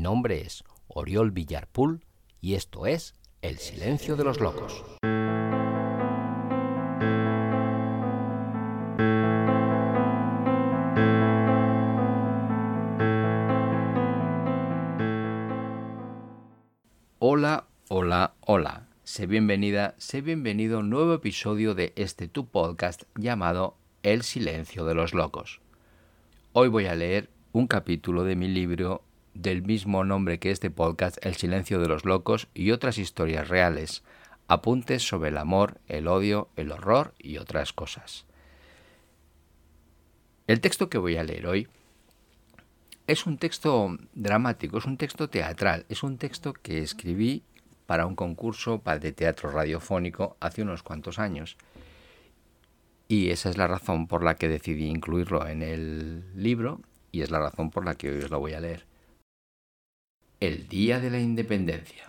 Mi nombre es Oriol Villarpool y esto es El Silencio de los Locos. Hola, hola, hola. Sé bienvenida, sé bienvenido a un nuevo episodio de este tu podcast llamado El Silencio de los Locos. Hoy voy a leer un capítulo de mi libro del mismo nombre que este podcast, El silencio de los locos y otras historias reales, apuntes sobre el amor, el odio, el horror y otras cosas. El texto que voy a leer hoy es un texto dramático, es un texto teatral, es un texto que escribí para un concurso de teatro radiofónico hace unos cuantos años. Y esa es la razón por la que decidí incluirlo en el libro y es la razón por la que hoy os lo voy a leer. El Día de la Independencia.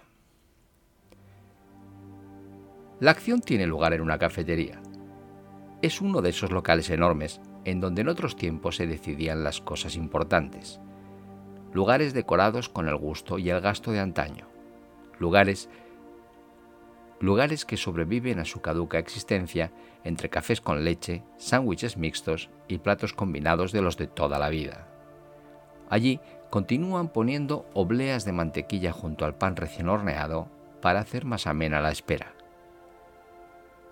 La acción tiene lugar en una cafetería. Es uno de esos locales enormes en donde en otros tiempos se decidían las cosas importantes. Lugares decorados con el gusto y el gasto de antaño. Lugares lugares que sobreviven a su caduca existencia entre cafés con leche, sándwiches mixtos y platos combinados de los de toda la vida. Allí continúan poniendo obleas de mantequilla junto al pan recién horneado para hacer más amena la espera.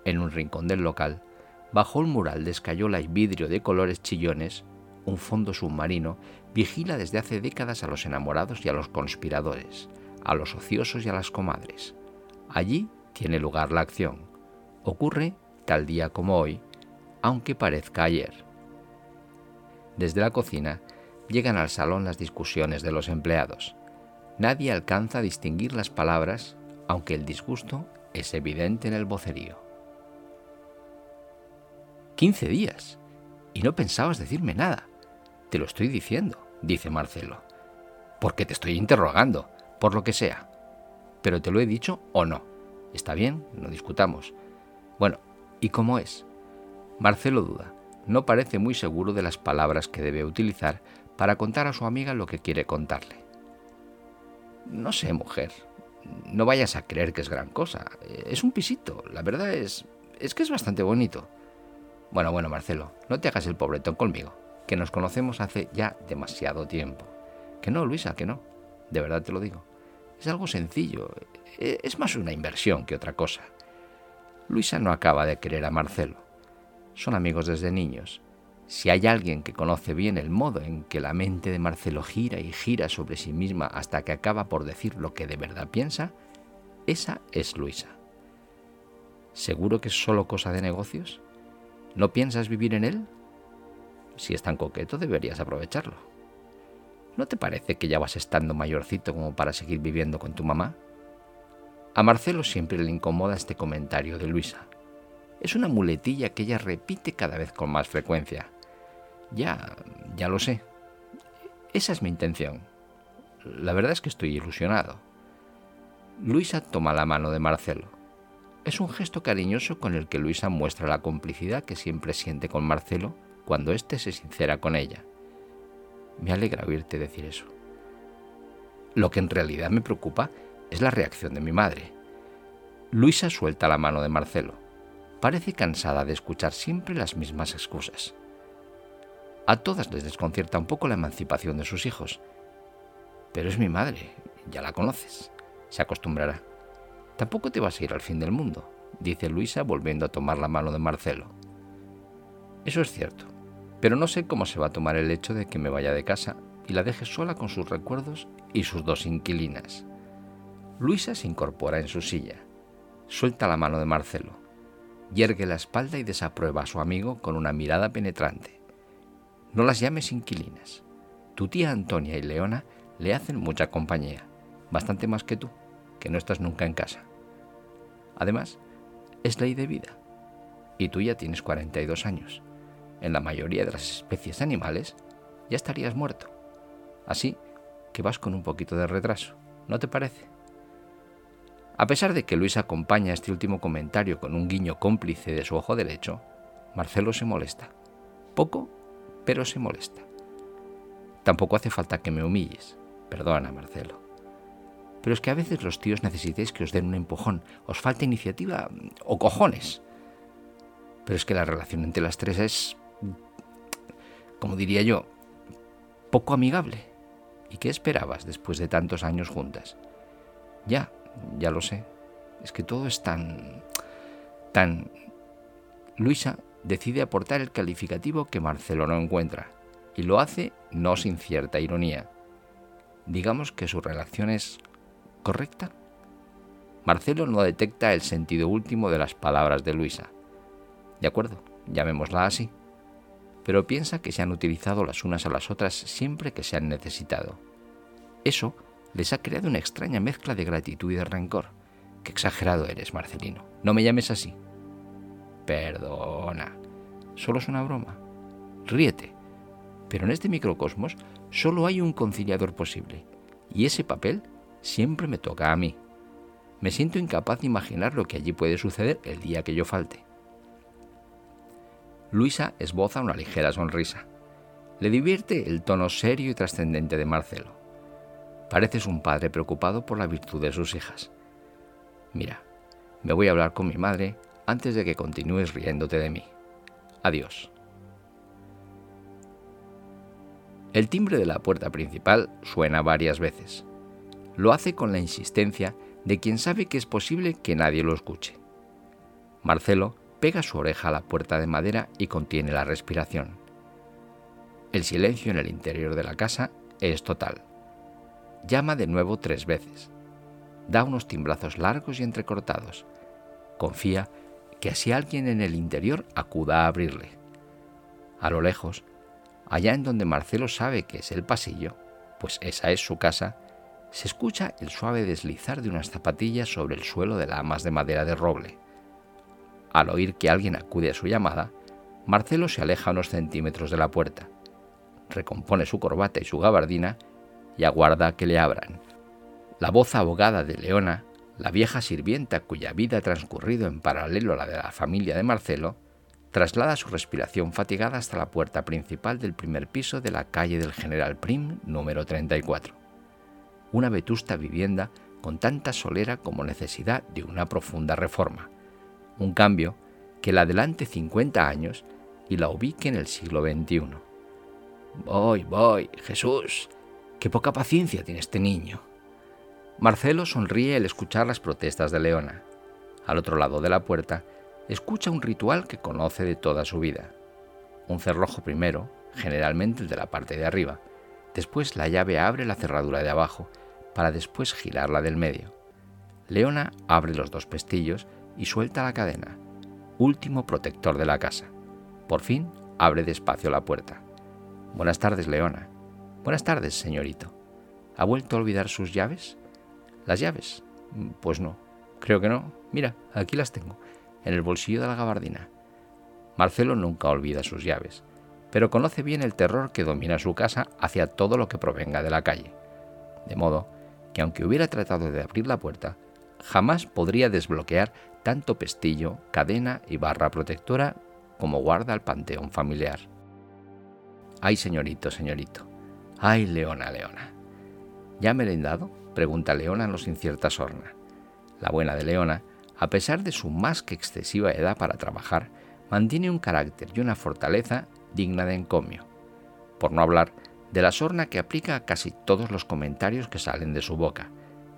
En un rincón del local, bajo un mural de escayola y vidrio de colores chillones, un fondo submarino vigila desde hace décadas a los enamorados y a los conspiradores, a los ociosos y a las comadres. Allí tiene lugar la acción. Ocurre tal día como hoy, aunque parezca ayer. Desde la cocina llegan al salón las discusiones de los empleados. Nadie alcanza a distinguir las palabras, aunque el disgusto es evidente en el vocerío. Quince días. Y no pensabas decirme nada. Te lo estoy diciendo, dice Marcelo. Porque te estoy interrogando, por lo que sea. Pero te lo he dicho o no. Está bien, no discutamos. Bueno, ¿y cómo es? Marcelo duda. No parece muy seguro de las palabras que debe utilizar para contar a su amiga lo que quiere contarle. No sé, mujer, no vayas a creer que es gran cosa. Es un pisito, la verdad es, es que es bastante bonito. Bueno, bueno, Marcelo, no te hagas el pobretón conmigo, que nos conocemos hace ya demasiado tiempo. Que no, Luisa, que no. De verdad te lo digo. Es algo sencillo, es más una inversión que otra cosa. Luisa no acaba de querer a Marcelo. Son amigos desde niños si hay alguien que conoce bien el modo en que la mente de Marcelo gira y gira sobre sí misma hasta que acaba por decir lo que de verdad piensa, esa es Luisa. ¿Seguro que es solo cosa de negocios? ¿No piensas vivir en él? Si es tan coqueto, deberías aprovecharlo. ¿No te parece que ya vas estando mayorcito como para seguir viviendo con tu mamá? A Marcelo siempre le incomoda este comentario de Luisa. Es una muletilla que ella repite cada vez con más frecuencia. Ya, ya lo sé. Esa es mi intención. La verdad es que estoy ilusionado. Luisa toma la mano de Marcelo. Es un gesto cariñoso con el que Luisa muestra la complicidad que siempre siente con Marcelo cuando éste se sincera con ella. Me alegra oírte decir eso. Lo que en realidad me preocupa es la reacción de mi madre. Luisa suelta la mano de Marcelo. Parece cansada de escuchar siempre las mismas excusas. A todas les desconcierta un poco la emancipación de sus hijos. Pero es mi madre, ya la conoces. Se acostumbrará. Tampoco te vas a ir al fin del mundo, dice Luisa volviendo a tomar la mano de Marcelo. Eso es cierto, pero no sé cómo se va a tomar el hecho de que me vaya de casa y la deje sola con sus recuerdos y sus dos inquilinas. Luisa se incorpora en su silla, suelta la mano de Marcelo, yergue la espalda y desaprueba a su amigo con una mirada penetrante. No las llames inquilinas. Tu tía Antonia y Leona le hacen mucha compañía, bastante más que tú, que no estás nunca en casa. Además, es ley de vida. Y tú ya tienes 42 años. En la mayoría de las especies animales ya estarías muerto. Así que vas con un poquito de retraso, ¿no te parece? A pesar de que Luis acompaña este último comentario con un guiño cómplice de su ojo derecho, Marcelo se molesta. Poco pero se molesta. Tampoco hace falta que me humilles. Perdona, Marcelo. Pero es que a veces los tíos necesitéis que os den un empujón, os falta iniciativa o cojones. Pero es que la relación entre las tres es, como diría yo, poco amigable. ¿Y qué esperabas después de tantos años juntas? Ya, ya lo sé. Es que todo es tan... tan... Luisa decide aportar el calificativo que Marcelo no encuentra, y lo hace no sin cierta ironía. Digamos que su relación es correcta. Marcelo no detecta el sentido último de las palabras de Luisa. De acuerdo, llamémosla así. Pero piensa que se han utilizado las unas a las otras siempre que se han necesitado. Eso les ha creado una extraña mezcla de gratitud y de rencor. Qué exagerado eres, Marcelino. No me llames así. Perdona. Solo es una broma. Ríete. Pero en este microcosmos solo hay un conciliador posible. Y ese papel siempre me toca a mí. Me siento incapaz de imaginar lo que allí puede suceder el día que yo falte. Luisa esboza una ligera sonrisa. Le divierte el tono serio y trascendente de Marcelo. Pareces un padre preocupado por la virtud de sus hijas. Mira, me voy a hablar con mi madre antes de que continúes riéndote de mí. Adiós. El timbre de la puerta principal suena varias veces. Lo hace con la insistencia de quien sabe que es posible que nadie lo escuche. Marcelo pega su oreja a la puerta de madera y contiene la respiración. El silencio en el interior de la casa es total. Llama de nuevo tres veces. Da unos timbrazos largos y entrecortados. Confía que así alguien en el interior acuda a abrirle. A lo lejos, allá en donde Marcelo sabe que es el pasillo, pues esa es su casa, se escucha el suave deslizar de unas zapatillas sobre el suelo de lamas de madera de roble. Al oír que alguien acude a su llamada, Marcelo se aleja unos centímetros de la puerta, recompone su corbata y su gabardina y aguarda que le abran. La voz abogada de Leona, la vieja sirvienta cuya vida ha transcurrido en paralelo a la de la familia de Marcelo, traslada su respiración fatigada hasta la puerta principal del primer piso de la calle del General Prim número 34. Una vetusta vivienda con tanta solera como necesidad de una profunda reforma. Un cambio que la adelante 50 años y la ubique en el siglo XXI. Voy, voy, Jesús, Qué poca paciencia tiene este niño. Marcelo sonríe al escuchar las protestas de Leona. Al otro lado de la puerta, escucha un ritual que conoce de toda su vida. Un cerrojo primero, generalmente el de la parte de arriba. Después la llave abre la cerradura de abajo, para después girarla del medio. Leona abre los dos pestillos y suelta la cadena. Último protector de la casa. Por fin abre despacio la puerta. Buenas tardes, Leona. Buenas tardes, señorito. ¿Ha vuelto a olvidar sus llaves? ¿Las llaves? Pues no, creo que no. Mira, aquí las tengo, en el bolsillo de la gabardina. Marcelo nunca olvida sus llaves, pero conoce bien el terror que domina su casa hacia todo lo que provenga de la calle. De modo que aunque hubiera tratado de abrir la puerta, jamás podría desbloquear tanto pestillo, cadena y barra protectora como guarda el panteón familiar. Ay, señorito, señorito, Ay, Leona, Leona. ¿Ya merendado? Pregunta Leona no sin cierta sorna. La buena de Leona, a pesar de su más que excesiva edad para trabajar, mantiene un carácter y una fortaleza digna de encomio. Por no hablar de la sorna que aplica a casi todos los comentarios que salen de su boca,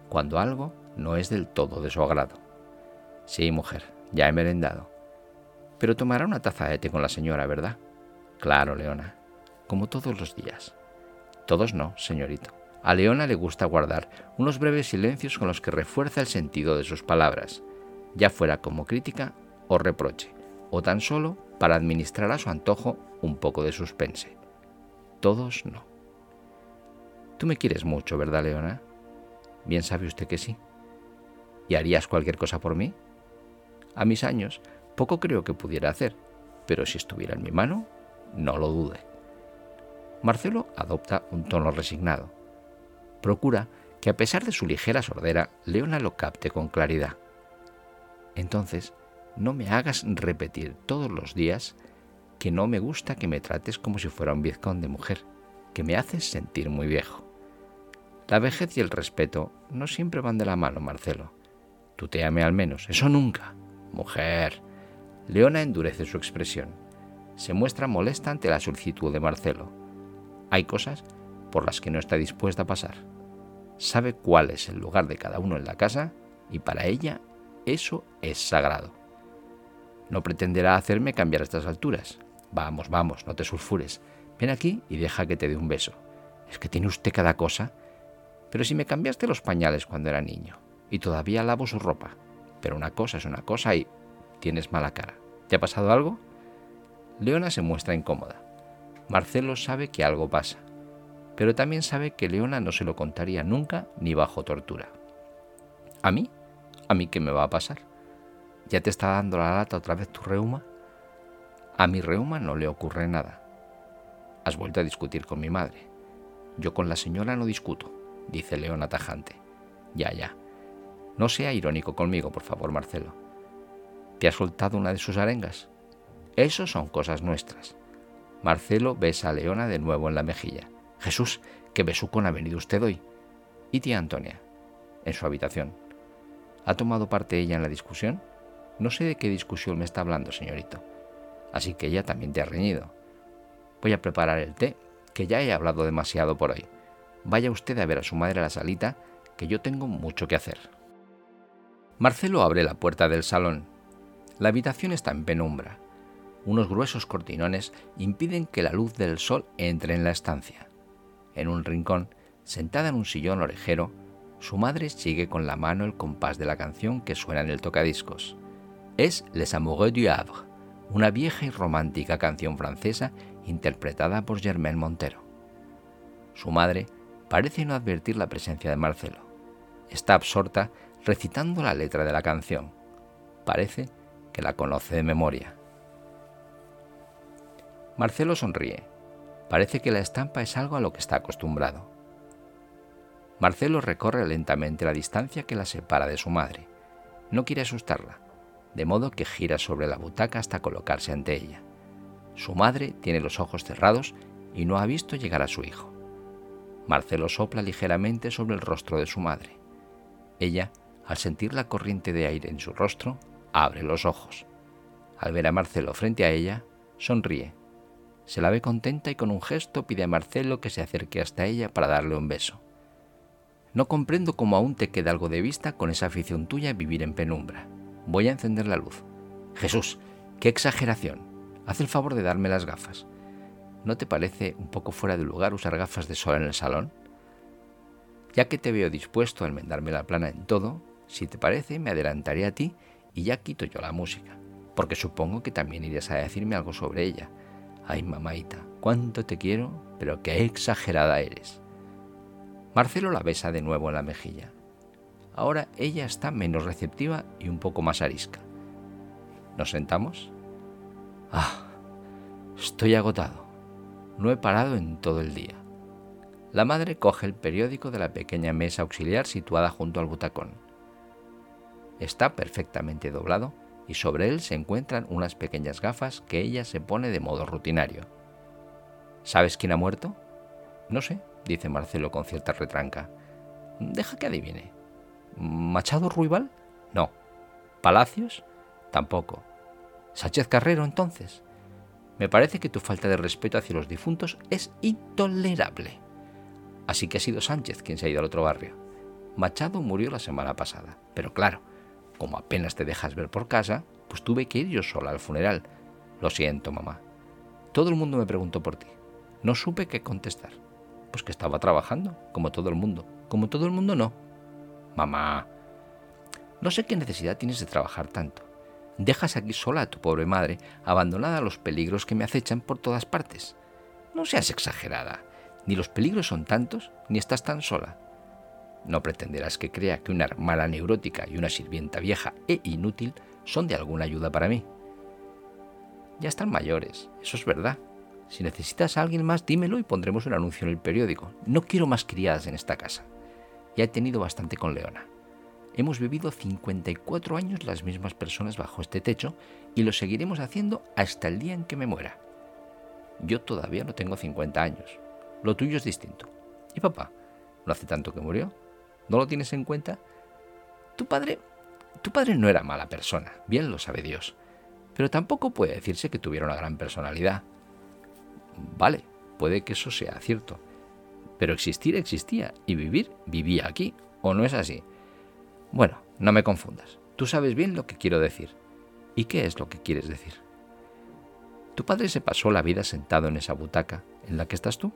cuando algo no es del todo de su agrado. Sí, mujer, ya he merendado. Pero tomará una taza de té con la señora, ¿verdad? Claro, Leona, como todos los días. Todos no, señorito. A Leona le gusta guardar unos breves silencios con los que refuerza el sentido de sus palabras, ya fuera como crítica o reproche, o tan solo para administrar a su antojo un poco de suspense. Todos no. Tú me quieres mucho, ¿verdad, Leona? Bien sabe usted que sí. ¿Y harías cualquier cosa por mí? A mis años, poco creo que pudiera hacer, pero si estuviera en mi mano, no lo dude. Marcelo adopta un tono resignado. Procura que a pesar de su ligera sordera, Leona lo capte con claridad. Entonces, no me hagas repetir todos los días que no me gusta que me trates como si fuera un vizcón de mujer, que me haces sentir muy viejo. La vejez y el respeto no siempre van de la mano, Marcelo. Tú te ame al menos, eso nunca. Mujer. Leona endurece su expresión. Se muestra molesta ante la solicitud de Marcelo. Hay cosas por las que no está dispuesta a pasar. Sabe cuál es el lugar de cada uno en la casa y para ella eso es sagrado. No pretenderá hacerme cambiar a estas alturas. Vamos, vamos, no te sulfures. Ven aquí y deja que te dé un beso. Es que tiene usted cada cosa. Pero si me cambiaste los pañales cuando era niño y todavía lavo su ropa. Pero una cosa es una cosa y tienes mala cara. ¿Te ha pasado algo? Leona se muestra incómoda. Marcelo sabe que algo pasa, pero también sabe que Leona no se lo contaría nunca ni bajo tortura. ¿A mí? ¿A mí qué me va a pasar? ¿Ya te está dando la lata otra vez tu reuma? A mi reuma no le ocurre nada. Has vuelto a discutir con mi madre. Yo con la señora no discuto, dice Leona tajante. Ya, ya. No sea irónico conmigo, por favor, Marcelo. ¿Te ha soltado una de sus arengas? Eso son cosas nuestras. Marcelo besa a Leona de nuevo en la mejilla. Jesús, qué besucón ha venido usted hoy. ¿Y tía Antonia? En su habitación. ¿Ha tomado parte ella en la discusión? No sé de qué discusión me está hablando, señorito. Así que ella también te ha reñido. Voy a preparar el té, que ya he hablado demasiado por hoy. Vaya usted a ver a su madre a la salita, que yo tengo mucho que hacer. Marcelo abre la puerta del salón. La habitación está en penumbra. Unos gruesos cortinones impiden que la luz del sol entre en la estancia. En un rincón, sentada en un sillón orejero, su madre sigue con la mano el compás de la canción que suena en el tocadiscos. Es Les Amoureux du Havre, una vieja y romántica canción francesa interpretada por Germaine Montero. Su madre parece no advertir la presencia de Marcelo. Está absorta recitando la letra de la canción. Parece que la conoce de memoria. Marcelo sonríe. Parece que la estampa es algo a lo que está acostumbrado. Marcelo recorre lentamente la distancia que la separa de su madre. No quiere asustarla, de modo que gira sobre la butaca hasta colocarse ante ella. Su madre tiene los ojos cerrados y no ha visto llegar a su hijo. Marcelo sopla ligeramente sobre el rostro de su madre. Ella, al sentir la corriente de aire en su rostro, abre los ojos. Al ver a Marcelo frente a ella, sonríe. Se la ve contenta y con un gesto pide a Marcelo que se acerque hasta ella para darle un beso. No comprendo cómo aún te queda algo de vista con esa afición tuya a vivir en penumbra. Voy a encender la luz. Jesús, qué exageración. Haz el favor de darme las gafas. ¿No te parece un poco fuera de lugar usar gafas de sol en el salón? Ya que te veo dispuesto a enmendarme la plana en todo, si te parece, me adelantaré a ti y ya quito yo la música, porque supongo que también irías a decirme algo sobre ella. Ay, mamaita, cuánto te quiero, pero qué exagerada eres. Marcelo la besa de nuevo en la mejilla. Ahora ella está menos receptiva y un poco más arisca. ¿Nos sentamos? Ah, estoy agotado. No he parado en todo el día. La madre coge el periódico de la pequeña mesa auxiliar situada junto al butacón. Está perfectamente doblado y sobre él se encuentran unas pequeñas gafas que ella se pone de modo rutinario. ¿Sabes quién ha muerto? No sé, dice Marcelo con cierta retranca. Deja que adivine. ¿Machado Ruibal? No. ¿Palacios? Tampoco. ¿Sánchez Carrero entonces? Me parece que tu falta de respeto hacia los difuntos es intolerable. Así que ha sido Sánchez quien se ha ido al otro barrio. Machado murió la semana pasada, pero claro, como apenas te dejas ver por casa, pues tuve que ir yo sola al funeral. Lo siento, mamá. Todo el mundo me preguntó por ti. No supe qué contestar. Pues que estaba trabajando, como todo el mundo. Como todo el mundo no. Mamá, no sé qué necesidad tienes de trabajar tanto. Dejas aquí sola a tu pobre madre, abandonada a los peligros que me acechan por todas partes. No seas exagerada. Ni los peligros son tantos, ni estás tan sola. No pretenderás que crea que una hermana neurótica y una sirvienta vieja e inútil son de alguna ayuda para mí. Ya están mayores, eso es verdad. Si necesitas a alguien más, dímelo y pondremos un anuncio en el periódico. No quiero más criadas en esta casa. Ya he tenido bastante con Leona. Hemos vivido 54 años las mismas personas bajo este techo y lo seguiremos haciendo hasta el día en que me muera. Yo todavía no tengo 50 años. Lo tuyo es distinto. ¿Y papá? No hace tanto que murió. ¿No lo tienes en cuenta? Tu padre, tu padre no era mala persona, bien lo sabe Dios, pero tampoco puede decirse que tuviera una gran personalidad. Vale, puede que eso sea cierto, pero existir existía y vivir vivía aquí, ¿o no es así? Bueno, no me confundas, tú sabes bien lo que quiero decir. ¿Y qué es lo que quieres decir? Tu padre se pasó la vida sentado en esa butaca en la que estás tú.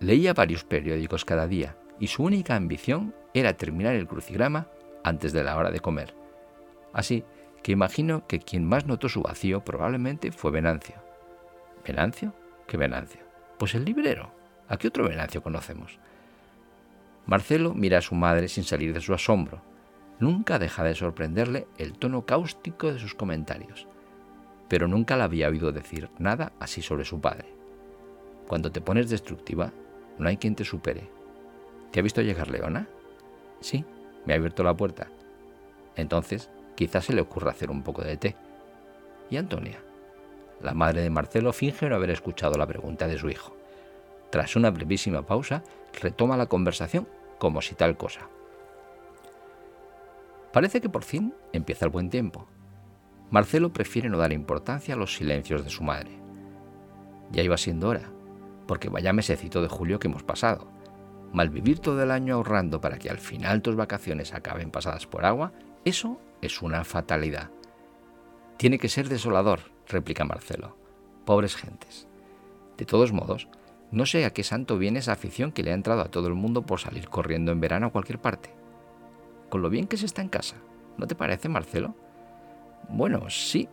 Leía varios periódicos cada día y su única ambición era terminar el crucigrama antes de la hora de comer. Así que imagino que quien más notó su vacío probablemente fue Venancio. ¿Venancio? ¿Qué Venancio? Pues el librero. ¿A qué otro Venancio conocemos? Marcelo mira a su madre sin salir de su asombro. Nunca deja de sorprenderle el tono cáustico de sus comentarios, pero nunca la había oído decir nada así sobre su padre. Cuando te pones destructiva, no hay quien te supere. ¿Te ha visto llegar Leona? Sí, me ha abierto la puerta. Entonces, quizás se le ocurra hacer un poco de té. ¿Y Antonia? La madre de Marcelo finge no haber escuchado la pregunta de su hijo. Tras una brevísima pausa, retoma la conversación como si tal cosa. Parece que por fin empieza el buen tiempo. Marcelo prefiere no dar importancia a los silencios de su madre. Ya iba siendo hora, porque vaya mesecito de julio que hemos pasado. Malvivir todo el año ahorrando para que al final tus vacaciones acaben pasadas por agua, eso es una fatalidad. Tiene que ser desolador, replica Marcelo. Pobres gentes. De todos modos, no sé a qué santo viene esa afición que le ha entrado a todo el mundo por salir corriendo en verano a cualquier parte. Con lo bien que se está en casa, ¿no te parece, Marcelo? Bueno, sí,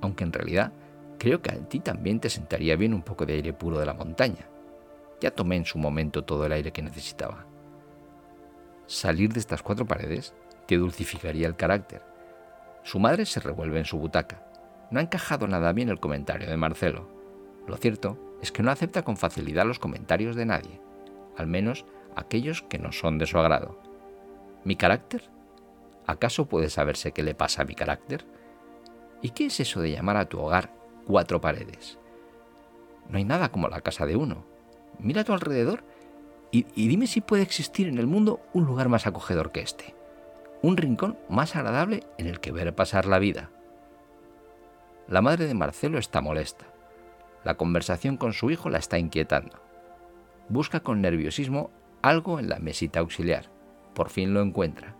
aunque en realidad Creo que a ti también te sentaría bien un poco de aire puro de la montaña. Ya tomé en su momento todo el aire que necesitaba. Salir de estas cuatro paredes te dulcificaría el carácter. Su madre se revuelve en su butaca. No ha encajado nada bien el comentario de Marcelo. Lo cierto es que no acepta con facilidad los comentarios de nadie, al menos aquellos que no son de su agrado. ¿Mi carácter? ¿Acaso puede saberse qué le pasa a mi carácter? ¿Y qué es eso de llamar a tu hogar cuatro paredes. No hay nada como la casa de uno. Mira a tu alrededor y, dime si puede existir en el mundo un lugar más acogedor que este. Un rincón más agradable en el que ver pasar la vida. La madre de Marcelo está molesta. La conversación con su hijo la está inquietando. Busca con nerviosismo algo en la mesita auxiliar. Por fin lo encuentra.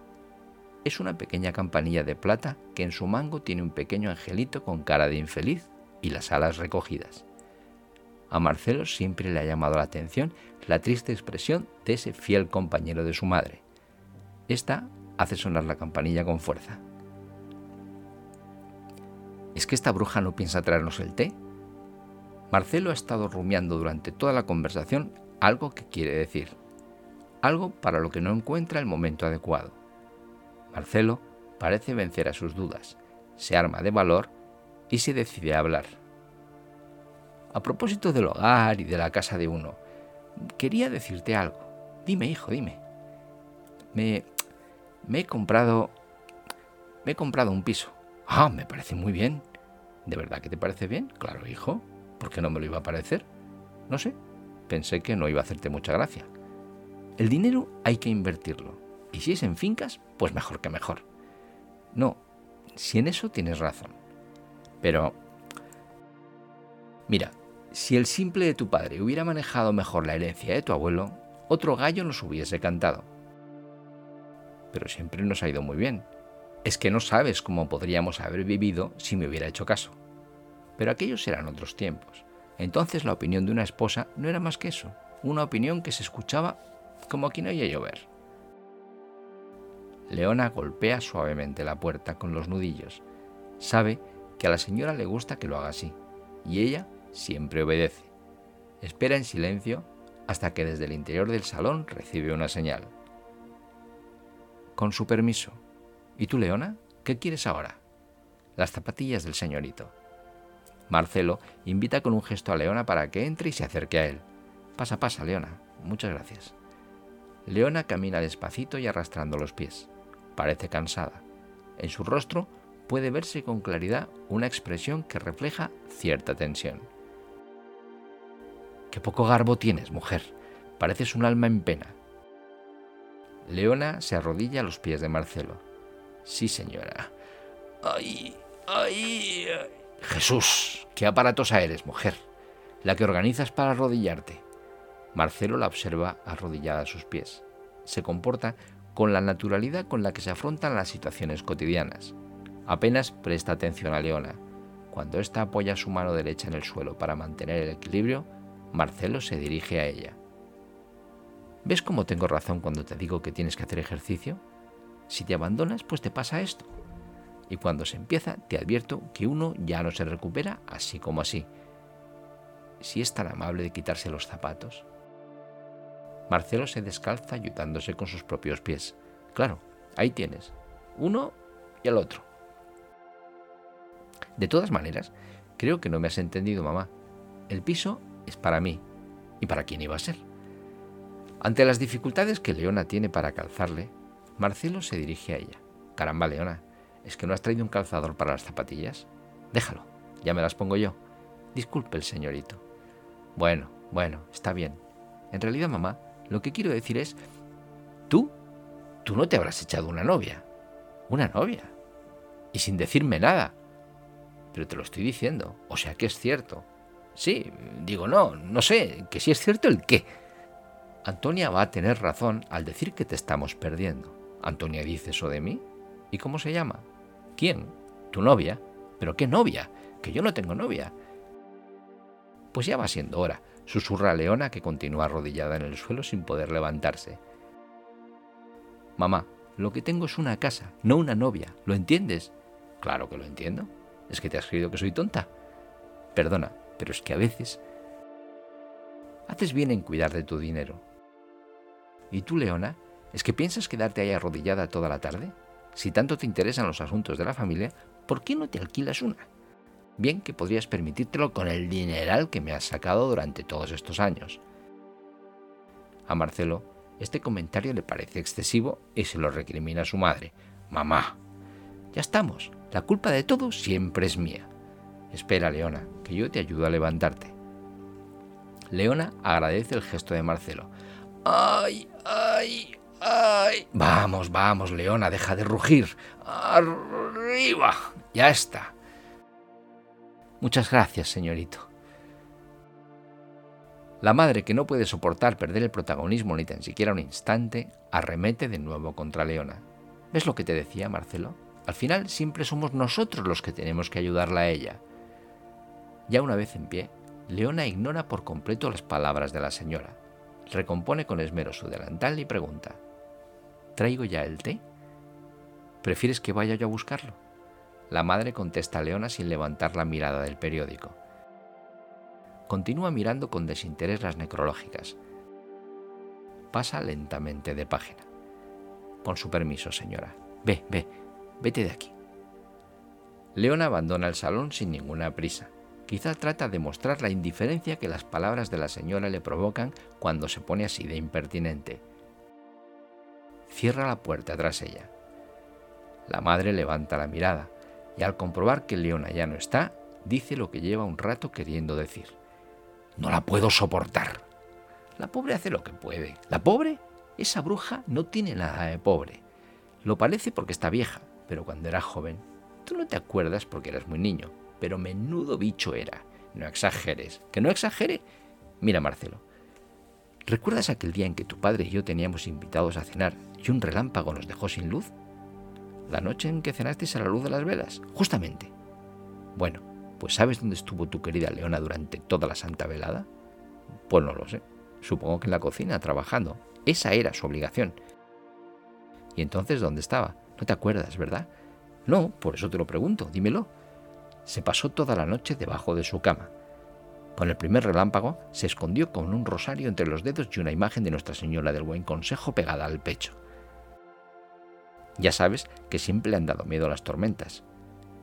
Es una pequeña campanilla de plata que en su mango tiene un pequeño angelito con cara de infeliz y las alas recogidas. A Marcelo siempre le ha llamado la atención la triste expresión de ese fiel compañero de su madre. Esta hace sonar la campanilla con fuerza. ¿Es que esta bruja no piensa traernos el té? Marcelo ha estado rumiando durante toda la conversación algo que quiere decir, algo para lo que no encuentra el momento adecuado. Marcelo parece vencer a sus dudas, se arma de valor y se decide a hablar. A propósito del hogar y de la casa de uno, quería decirte algo. Dime, hijo, dime. Me, me he comprado... Me he comprado un piso. Ah, me parece muy bien. ¿De verdad que te parece bien? Claro, hijo. ¿Por qué no me lo iba a parecer? No sé. Pensé que no iba a hacerte mucha gracia. El dinero hay que invertirlo. Y si es en fincas, pues mejor que mejor. No, si en eso tienes razón. Pero, mira, si el simple de tu padre hubiera manejado mejor la herencia de tu abuelo, otro gallo nos hubiese cantado. Pero siempre nos ha ido muy bien. Es que no sabes cómo podríamos haber vivido si me hubiera hecho caso. Pero aquellos eran otros tiempos. Entonces la opinión de una esposa no era más que eso, una opinión que se escuchaba como quien oye llover. Leona golpea suavemente la puerta con los nudillos. Sabe que a la señora le gusta que lo haga así, y ella siempre obedece. Espera en silencio hasta que desde el interior del salón recibe una señal. Con su permiso. ¿Y tú, Leona? ¿Qué quieres ahora? Las zapatillas del señorito. Marcelo invita con un gesto a Leona para que entre y se acerque a él. Pasa, pasa, Leona. Muchas gracias. Leona camina despacito y arrastrando los pies. Parece cansada. En su rostro puede verse con claridad una expresión que refleja cierta tensión. Qué poco garbo tienes, mujer. Pareces un alma en pena. Leona se arrodilla a los pies de Marcelo. Sí, señora. ¡Ay! ¡Ay! Jesús, qué aparatosa eres, mujer. La que organizas para arrodillarte. Marcelo la observa arrodillada a sus pies. Se comporta con la naturalidad con la que se afrontan las situaciones cotidianas. Apenas presta atención a Leona. Cuando ésta apoya su mano derecha en el suelo para mantener el equilibrio, Marcelo se dirige a ella. ¿Ves cómo tengo razón cuando te digo que tienes que hacer ejercicio? Si te abandonas, pues te pasa esto. Y cuando se empieza, te advierto que uno ya no se recupera así como así. Si es tan amable de quitarse los zapatos. Marcelo se descalza ayudándose con sus propios pies. Claro, ahí tienes. Uno y el otro. De todas maneras, creo que no me has entendido, mamá. El piso es para mí. ¿Y para quién iba a ser? Ante las dificultades que Leona tiene para calzarle, Marcelo se dirige a ella. Caramba, Leona, ¿es que no has traído un calzador para las zapatillas? Déjalo, ya me las pongo yo. Disculpe el señorito. Bueno, bueno, está bien. En realidad, mamá, lo que quiero decir es, tú, tú no te habrás echado una novia. Una novia. Y sin decirme nada. Pero te lo estoy diciendo, o sea que es cierto. Sí, digo no, no sé, que si es cierto el qué. Antonia va a tener razón al decir que te estamos perdiendo. Antonia dice eso de mí. ¿Y cómo se llama? ¿Quién? ¿Tu novia? ¿Pero qué novia? Que yo no tengo novia. Pues ya va siendo hora, susurra Leona que continúa arrodillada en el suelo sin poder levantarse. Mamá, lo que tengo es una casa, no una novia. ¿Lo entiendes? Claro que lo entiendo. ¿Es que te has creído que soy tonta? Perdona, pero es que a veces haces bien en cuidar de tu dinero. ¿Y tú, Leona? ¿Es que piensas quedarte ahí arrodillada toda la tarde? Si tanto te interesan los asuntos de la familia, ¿por qué no te alquilas una? Bien que podrías permitírtelo con el dineral que me has sacado durante todos estos años. A Marcelo, este comentario le parece excesivo y se lo recrimina a su madre. Mamá, ya estamos. La culpa de todo siempre es mía. Espera, Leona, que yo te ayudo a levantarte. Leona agradece el gesto de Marcelo. ¡Ay, ay, ay! Vamos, vamos, Leona, deja de rugir. ¡Arriba! Ya está. Muchas gracias, señorito. La madre, que no puede soportar perder el protagonismo ni tan siquiera un instante, arremete de nuevo contra Leona. ¿Ves lo que te decía, Marcelo? Al final siempre somos nosotros los que tenemos que ayudarla a ella. Ya una vez en pie, Leona ignora por completo las palabras de la señora recompone con esmero su delantal y pregunta, ¿Traigo ya el té? ¿Prefieres que vaya yo a buscarlo? La madre contesta a Leona sin levantar la mirada del periódico. Continúa mirando con desinterés las necrológicas. Pasa lentamente de página. Con su permiso, señora. Ve, ve, vete de aquí. Leona abandona el salón sin ninguna prisa. Quizá trata de mostrar la indiferencia que las palabras de la señora le provocan cuando se pone así de impertinente. Cierra la puerta tras ella. La madre levanta la mirada y al comprobar que Leona ya no está, dice lo que lleva un rato queriendo decir. No la puedo soportar. La pobre hace lo que puede. ¿La pobre? Esa bruja no tiene nada de pobre. Lo parece porque está vieja, pero cuando era joven, tú no te acuerdas porque eras muy niño, pero menudo bicho era. No exageres. ¿Que no exagere? Mira, Marcelo. ¿Recuerdas aquel día en que tu padre y yo teníamos invitados a cenar y un relámpago nos dejó sin luz? La noche en que cenasteis a la luz de las velas, justamente. Bueno, pues ¿sabes dónde estuvo tu querida Leona durante toda la santa velada? Pues no lo sé. Supongo que en la cocina, trabajando. Esa era su obligación. ¿Y entonces dónde estaba? No te acuerdas, ¿verdad? No, por eso te lo pregunto, dímelo se pasó toda la noche debajo de su cama. Con el primer relámpago se escondió con un rosario entre los dedos y una imagen de Nuestra Señora del Buen Consejo pegada al pecho. Ya sabes que siempre le han dado miedo a las tormentas.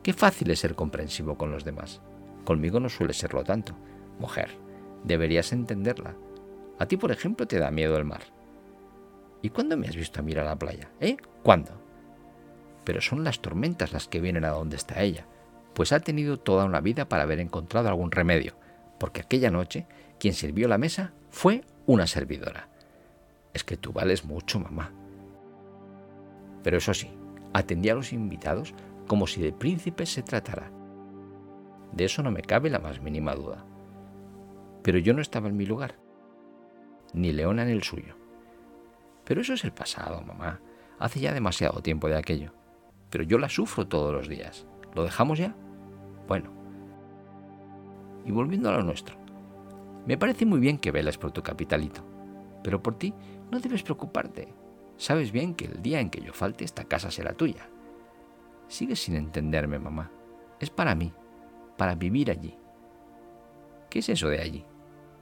Qué fácil es ser comprensivo con los demás. Conmigo no suele serlo tanto. Mujer, deberías entenderla. A ti, por ejemplo, te da miedo el mar. ¿Y cuándo me has visto a la playa? ¿Eh? ¿Cuándo? Pero son las tormentas las que vienen a donde está ella pues ha tenido toda una vida para haber encontrado algún remedio, porque aquella noche quien sirvió la mesa fue una servidora. Es que tú vales mucho, mamá. Pero eso sí, atendía a los invitados como si de príncipes se tratara. De eso no me cabe la más mínima duda. Pero yo no estaba en mi lugar, ni Leona en el suyo. Pero eso es el pasado, mamá. Hace ya demasiado tiempo de aquello. Pero yo la sufro todos los días. ¿Lo dejamos ya? Bueno. Y volviendo a lo nuestro. Me parece muy bien que velas por tu capitalito. Pero por ti no debes preocuparte. Sabes bien que el día en que yo falte esta casa será tuya. Sigues sin entenderme, mamá. Es para mí, para vivir allí. ¿Qué es eso de allí?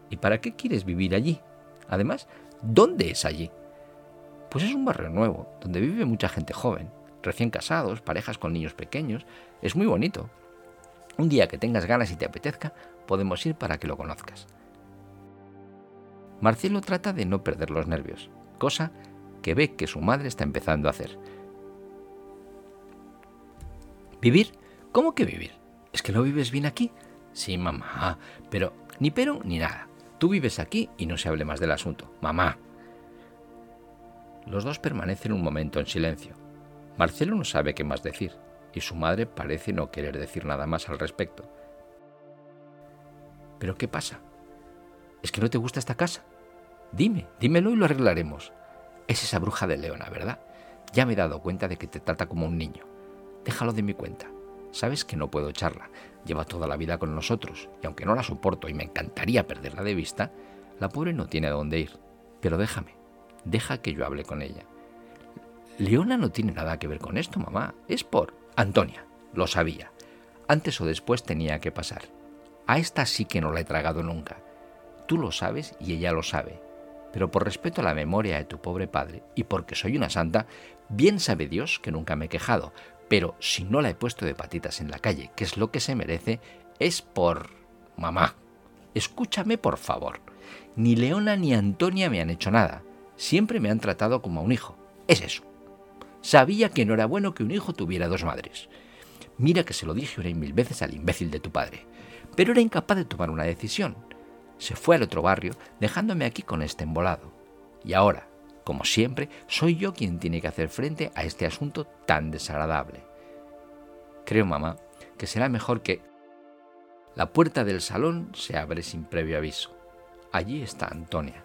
¿Y para qué quieres vivir allí? Además, ¿dónde es allí? Pues es un barrio nuevo, donde vive mucha gente joven, recién casados, parejas con niños pequeños. Es muy bonito. Un día que tengas ganas y te apetezca, podemos ir para que lo conozcas. Marcelo trata de no perder los nervios, cosa que ve que su madre está empezando a hacer. ¿Vivir? ¿Cómo que vivir? ¿Es que no vives bien aquí? Sí, mamá, pero ni pero ni nada. Tú vives aquí y no se hable más del asunto. Mamá. Los dos permanecen un momento en silencio. Marcelo no sabe qué más decir y su madre parece no querer decir nada más al respecto. ¿Pero qué pasa? ¿Es que no te gusta esta casa? Dime, dímelo y lo arreglaremos. Es esa bruja de Leona, ¿verdad? Ya me he dado cuenta de que te trata como un niño. Déjalo de mi cuenta. Sabes que no puedo echarla. Lleva toda la vida con nosotros, y aunque no la soporto y me encantaría perderla de vista, la pobre no tiene a dónde ir. Pero déjame, deja que yo hable con ella. Leona no tiene nada que ver con esto, mamá. Es por Antonia. Lo sabía. Antes o después tenía que pasar. A esta sí que no la he tragado nunca. Tú lo sabes y ella lo sabe. Pero por respeto a la memoria de tu pobre padre y porque soy una santa, bien sabe Dios que nunca me he quejado, pero si no la he puesto de patitas en la calle, que es lo que se merece, es por... Mamá, escúchame por favor. Ni Leona ni Antonia me han hecho nada. Siempre me han tratado como a un hijo. Es eso. Sabía que no era bueno que un hijo tuviera dos madres. Mira que se lo dije una y mil veces al imbécil de tu padre. Pero era incapaz de tomar una decisión. Se fue al otro barrio, dejándome aquí con este embolado. Y ahora, como siempre, soy yo quien tiene que hacer frente a este asunto tan desagradable. Creo, mamá, que será mejor que... La puerta del salón se abre sin previo aviso. Allí está Antonia.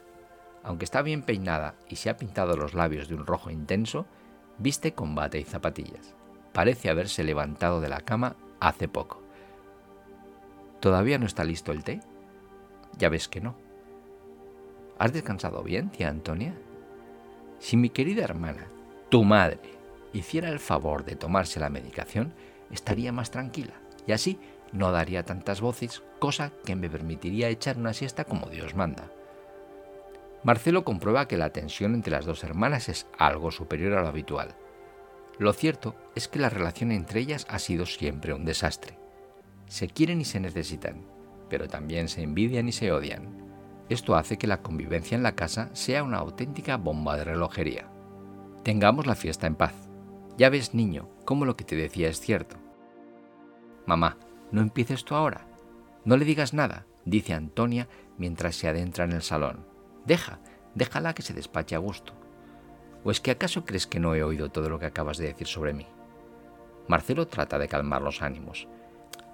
Aunque está bien peinada y se ha pintado los labios de un rojo intenso, viste con bate y zapatillas. Parece haberse levantado de la cama hace poco. ¿Todavía no está listo el té? Ya ves que no. ¿Has descansado bien, tía Antonia? Si mi querida hermana, tu madre, hiciera el favor de tomarse la medicación, estaría más tranquila y así no daría tantas voces, cosa que me permitiría echar una siesta como Dios manda. Marcelo comprueba que la tensión entre las dos hermanas es algo superior a lo habitual. Lo cierto es que la relación entre ellas ha sido siempre un desastre. Se quieren y se necesitan, pero también se envidian y se odian. Esto hace que la convivencia en la casa sea una auténtica bomba de relojería. Tengamos la fiesta en paz. Ya ves, niño, cómo lo que te decía es cierto. Mamá, no empieces tú ahora. No le digas nada, dice Antonia mientras se adentra en el salón. Deja, déjala que se despache a gusto. ¿O es que acaso crees que no he oído todo lo que acabas de decir sobre mí? Marcelo trata de calmar los ánimos.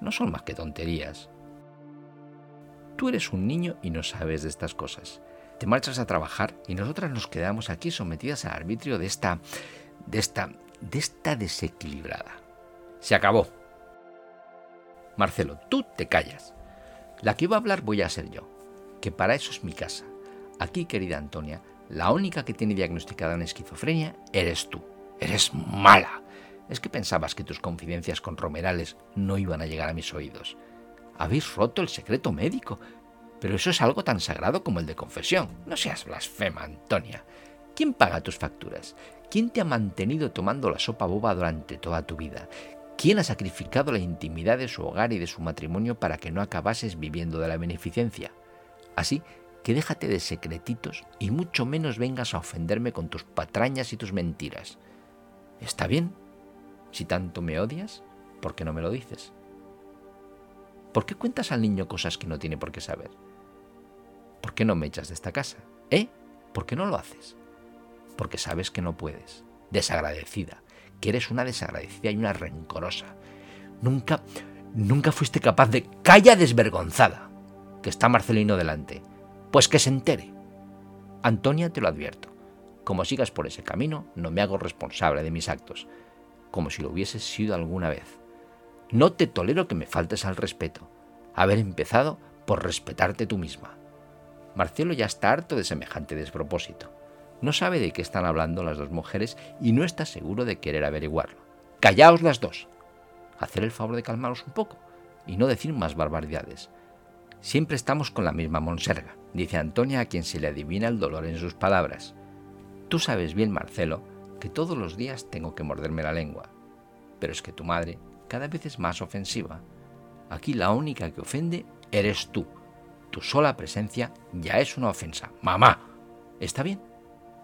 No son más que tonterías. Tú eres un niño y no sabes de estas cosas. Te marchas a trabajar y nosotras nos quedamos aquí sometidas al arbitrio de esta. de esta. de esta desequilibrada. Se acabó. Marcelo, tú te callas. La que iba a hablar voy a ser yo, que para eso es mi casa. Aquí, querida Antonia, la única que tiene diagnosticada una esquizofrenia eres tú. Eres mala. Es que pensabas que tus confidencias con Romerales no iban a llegar a mis oídos. Habéis roto el secreto médico. Pero eso es algo tan sagrado como el de confesión. No seas blasfema, Antonia. ¿Quién paga tus facturas? ¿Quién te ha mantenido tomando la sopa boba durante toda tu vida? ¿Quién ha sacrificado la intimidad de su hogar y de su matrimonio para que no acabases viviendo de la beneficencia? Así que déjate de secretitos y mucho menos vengas a ofenderme con tus patrañas y tus mentiras. ¿Está bien? Si tanto me odias, ¿por qué no me lo dices? ¿Por qué cuentas al niño cosas que no tiene por qué saber? ¿Por qué no me echas de esta casa? ¿Eh? ¿Por qué no lo haces? Porque sabes que no puedes. desagradecida, que eres una desagradecida y una rencorosa. Nunca, nunca fuiste capaz de... Calla desvergonzada, que está Marcelino delante. Pues que se entere. Antonia, te lo advierto. Como sigas por ese camino, no me hago responsable de mis actos, como si lo hubieses sido alguna vez. No te tolero que me faltes al respeto. Haber empezado por respetarte tú misma. Marcelo ya está harto de semejante despropósito. No sabe de qué están hablando las dos mujeres y no está seguro de querer averiguarlo. Callaos las dos. Hacer el favor de calmaros un poco y no decir más barbaridades. Siempre estamos con la misma monserga, dice Antonia a quien se le adivina el dolor en sus palabras. Tú sabes bien, Marcelo, que todos los días tengo que morderme la lengua. Pero es que tu madre cada vez es más ofensiva. Aquí la única que ofende eres tú tu sola presencia ya es una ofensa. Mamá, ¿está bien?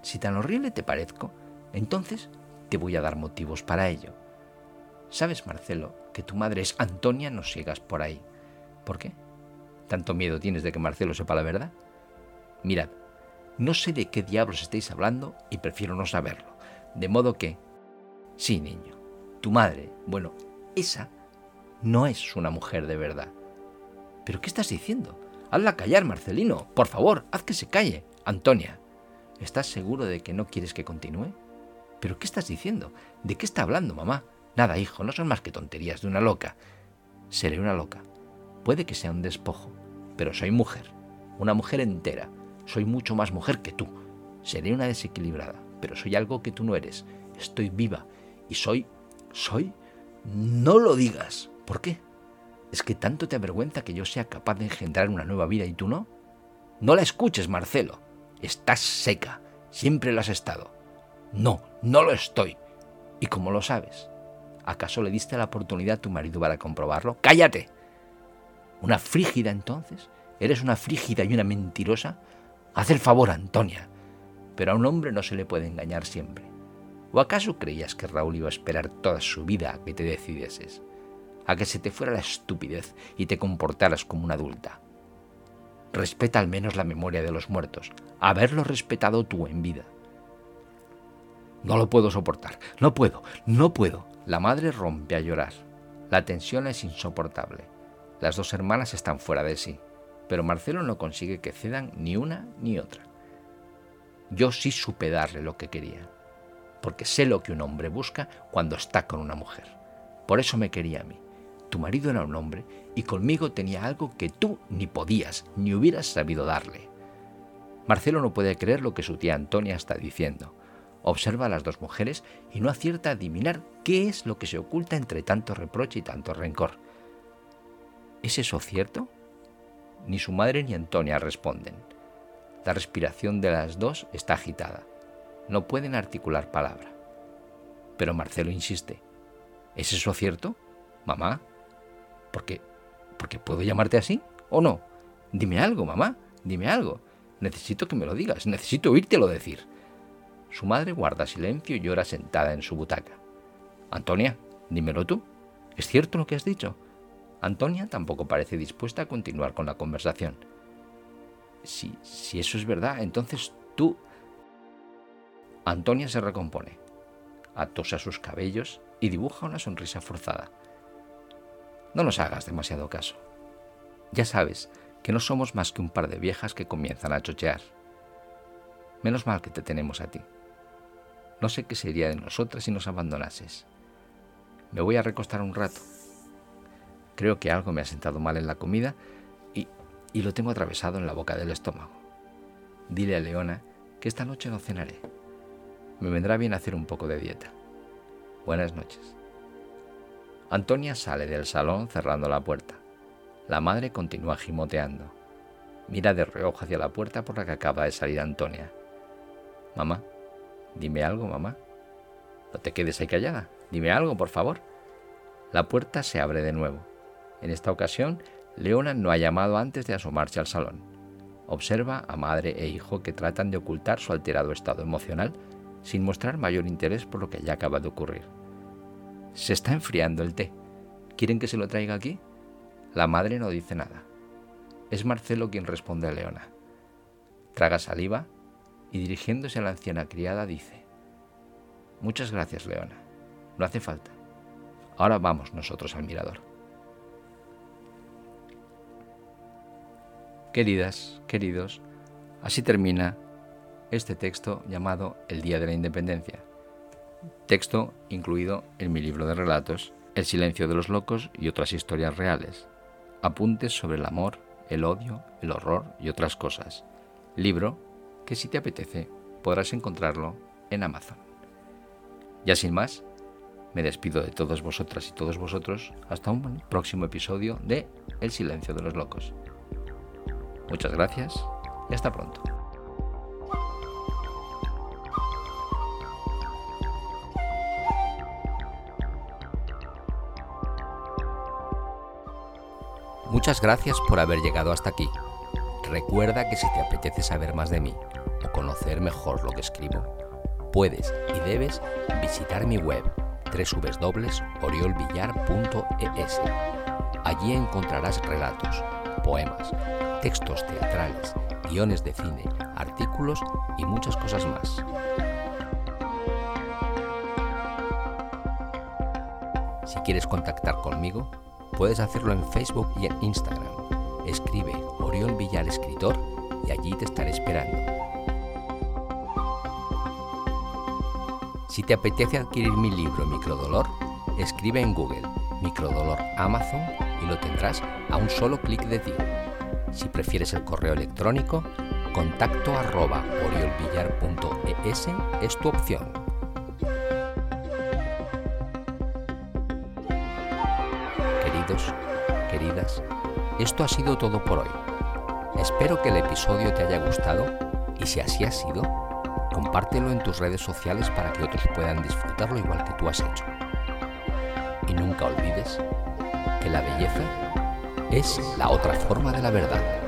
Si tan horrible te parezco, entonces te voy a dar motivos para ello. Sabes, Marcelo, que tu madre es Antonia, no sigas por ahí. ¿Por qué? ¿Tanto miedo tienes de que Marcelo sepa la verdad? Mirad, no sé de qué diablos estáis hablando y prefiero no saberlo. De modo que... Sí, niño, tu madre, bueno, esa no es una mujer de verdad. ¿Pero qué estás diciendo? Hazla callar, Marcelino. Por favor, haz que se calle. Antonia, ¿estás seguro de que no quieres que continúe? ¿Pero qué estás diciendo? ¿De qué está hablando, mamá? Nada, hijo, no son más que tonterías de una loca. Seré una loca. Puede que sea un despojo, pero soy mujer. Una mujer entera. Soy mucho más mujer que tú. Seré una desequilibrada, pero soy algo que tú no eres. Estoy viva y soy... soy... No lo digas. ¿Por qué? ¿Es que tanto te avergüenza que yo sea capaz de engendrar una nueva vida y tú no? No la escuches, Marcelo. Estás seca. Siempre lo has estado. No, no lo estoy. ¿Y cómo lo sabes? ¿Acaso le diste la oportunidad a tu marido para comprobarlo? ¡Cállate! ¿Una frígida entonces? ¿Eres una frígida y una mentirosa? Haz el favor, Antonia. Pero a un hombre no se le puede engañar siempre. ¿O acaso creías que Raúl iba a esperar toda su vida a que te decidieses? a que se te fuera la estupidez y te comportaras como una adulta. Respeta al menos la memoria de los muertos, haberlo respetado tú en vida. No lo puedo soportar, no puedo, no puedo. La madre rompe a llorar. La tensión es insoportable. Las dos hermanas están fuera de sí, pero Marcelo no consigue que cedan ni una ni otra. Yo sí supe darle lo que quería, porque sé lo que un hombre busca cuando está con una mujer. Por eso me quería a mí. Tu marido era un hombre y conmigo tenía algo que tú ni podías ni hubieras sabido darle. Marcelo no puede creer lo que su tía Antonia está diciendo. Observa a las dos mujeres y no acierta a adivinar qué es lo que se oculta entre tanto reproche y tanto rencor. ¿Es eso cierto? Ni su madre ni Antonia responden. La respiración de las dos está agitada. No pueden articular palabra. Pero Marcelo insiste. ¿Es eso cierto? Mamá, porque, porque puedo llamarte así o no. Dime algo, mamá, dime algo. Necesito que me lo digas, necesito oírtelo decir. Su madre guarda silencio y llora sentada en su butaca. Antonia, dímelo tú. ¿Es cierto lo que has dicho? Antonia tampoco parece dispuesta a continuar con la conversación. Si, si eso es verdad, entonces tú... Antonia se recompone, atosa sus cabellos y dibuja una sonrisa forzada. No nos hagas demasiado caso. Ya sabes que no somos más que un par de viejas que comienzan a chochear. Menos mal que te tenemos a ti. No sé qué sería de nosotras si nos abandonases. Me voy a recostar un rato. Creo que algo me ha sentado mal en la comida y, y lo tengo atravesado en la boca del estómago. Dile a Leona que esta noche no cenaré. Me vendrá bien hacer un poco de dieta. Buenas noches. Antonia sale del salón cerrando la puerta. La madre continúa gimoteando. Mira de reojo hacia la puerta por la que acaba de salir Antonia. Mamá, dime algo, mamá. No te quedes ahí callada. Dime algo, por favor. La puerta se abre de nuevo. En esta ocasión, Leona no ha llamado antes de asomarse al salón. Observa a madre e hijo que tratan de ocultar su alterado estado emocional sin mostrar mayor interés por lo que ya acaba de ocurrir. Se está enfriando el té. ¿Quieren que se lo traiga aquí? La madre no dice nada. Es Marcelo quien responde a Leona. Traga saliva y dirigiéndose a la anciana criada dice, Muchas gracias, Leona. No hace falta. Ahora vamos nosotros al mirador. Queridas, queridos, así termina este texto llamado El Día de la Independencia, texto incluido en mi libro de relatos El silencio de los locos y otras historias reales, apuntes sobre el amor, el odio, el horror y otras cosas, libro que si te apetece podrás encontrarlo en Amazon. Ya sin más, me despido de todos vosotras y todos vosotros hasta un próximo episodio de El silencio de los locos. Muchas gracias y hasta pronto. Muchas gracias por haber llegado hasta aquí. Recuerda que si te apetece saber más de mí o conocer mejor lo que escribo, puedes y debes visitar mi web www.oriolvillar.es. Allí encontrarás relatos, poemas, textos teatrales, guiones de cine, artículos y muchas cosas más. Si quieres contactar conmigo, puedes hacerlo en Facebook y en Instagram. Escribe Oriol Villar Escritor y allí te estaré esperando. Si te apetece adquirir mi libro Microdolor, escribe en Google Microdolor Amazon y lo tendrás a un solo clic de ti. Si prefieres el correo electrónico, contacto arroba oriolvillar.es es tu opción. Queridos, queridas, esto ha sido todo por hoy. Espero que el episodio te haya gustado y si así ha sido, compártelo en tus redes sociales para que otros puedan disfrutarlo igual que tú has hecho. Y nunca olvides que la belleza es la otra forma de la verdad.